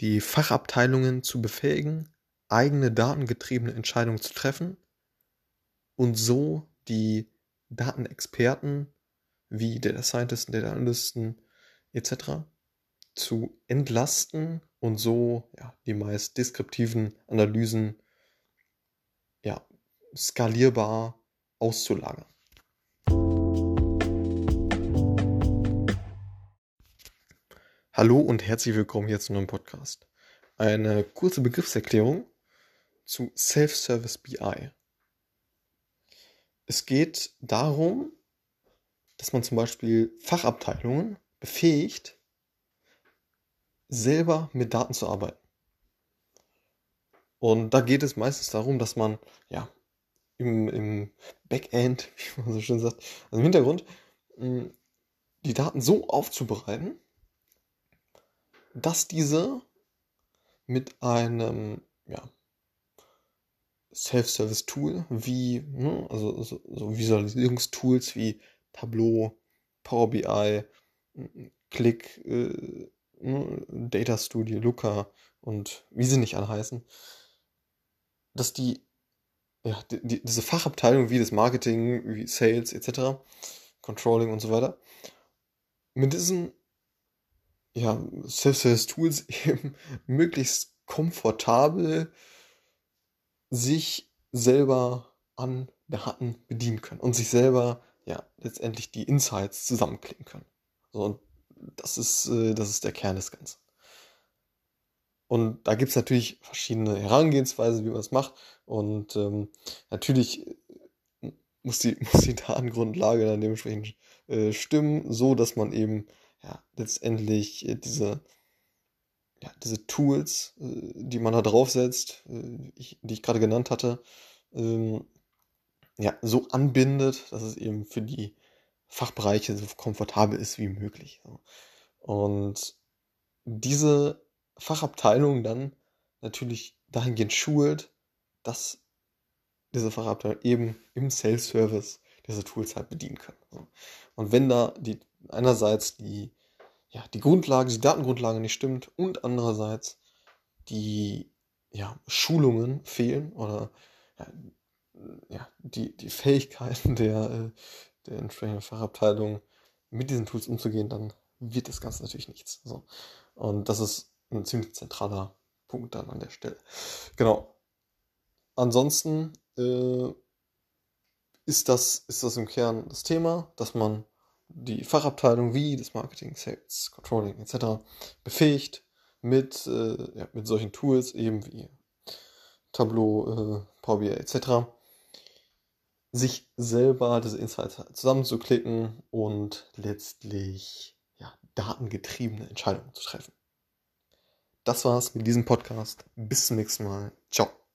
die Fachabteilungen zu befähigen, eigene datengetriebene Entscheidungen zu treffen und so die Datenexperten wie Data Scientisten, Data Analysten etc. zu entlasten und so ja, die meist deskriptiven Analysen ja, skalierbar auszulagern. Hallo und herzlich willkommen hier zu einem Podcast. Eine kurze Begriffserklärung zu Self-Service BI. Es geht darum, dass man zum Beispiel Fachabteilungen befähigt, selber mit Daten zu arbeiten. Und da geht es meistens darum, dass man ja im, im Backend, wie man so schön sagt, also im Hintergrund, die Daten so aufzubereiten, dass diese mit einem ja, Self-Service-Tool wie, ne, also so, so Visualisierungstools wie Tableau, Power BI, Click, äh, ne, Data Studio, Looker und wie sie nicht alle heißen, dass die, ja, die, die, diese Fachabteilung wie das Marketing, wie Sales etc., Controlling und so weiter, mit diesen ja, Self-Service-Tools eben möglichst komfortabel sich selber an Daten bedienen können und sich selber ja letztendlich die Insights zusammenklicken können. So, und das ist, äh, das ist der Kern des Ganzen. Und da gibt es natürlich verschiedene Herangehensweisen, wie man es macht. Und ähm, natürlich äh, muss die, muss die Datengrundlage dann dementsprechend äh, stimmen, so dass man eben ja, letztendlich äh, diese, ja, diese Tools, äh, die man da draufsetzt, äh, die ich gerade genannt hatte, ähm, ja, so anbindet, dass es eben für die Fachbereiche so komfortabel ist wie möglich. Und diese Fachabteilung dann natürlich dahingehend schult, dass diese Fachabteilung eben im Sales-Service diese Tools halt bedienen können. Und wenn da die einerseits die, ja, die Grundlage, die Datengrundlage nicht stimmt und andererseits die ja, Schulungen fehlen oder ja, die, die Fähigkeiten der, äh, der entsprechenden Fachabteilung mit diesen Tools umzugehen, dann wird das Ganze natürlich nichts. So. Und das ist ein ziemlich zentraler Punkt dann an der Stelle. Genau. Ansonsten äh, ist, das, ist das im Kern das Thema, dass man die Fachabteilung wie das Marketing, Sales, Controlling etc. befähigt mit, äh, ja, mit solchen Tools eben wie Tableau, äh, Power BI etc. sich selber diese Insights zusammenzuklicken und letztlich ja, datengetriebene Entscheidungen zu treffen. Das war's mit diesem Podcast. Bis zum nächsten Mal. Ciao.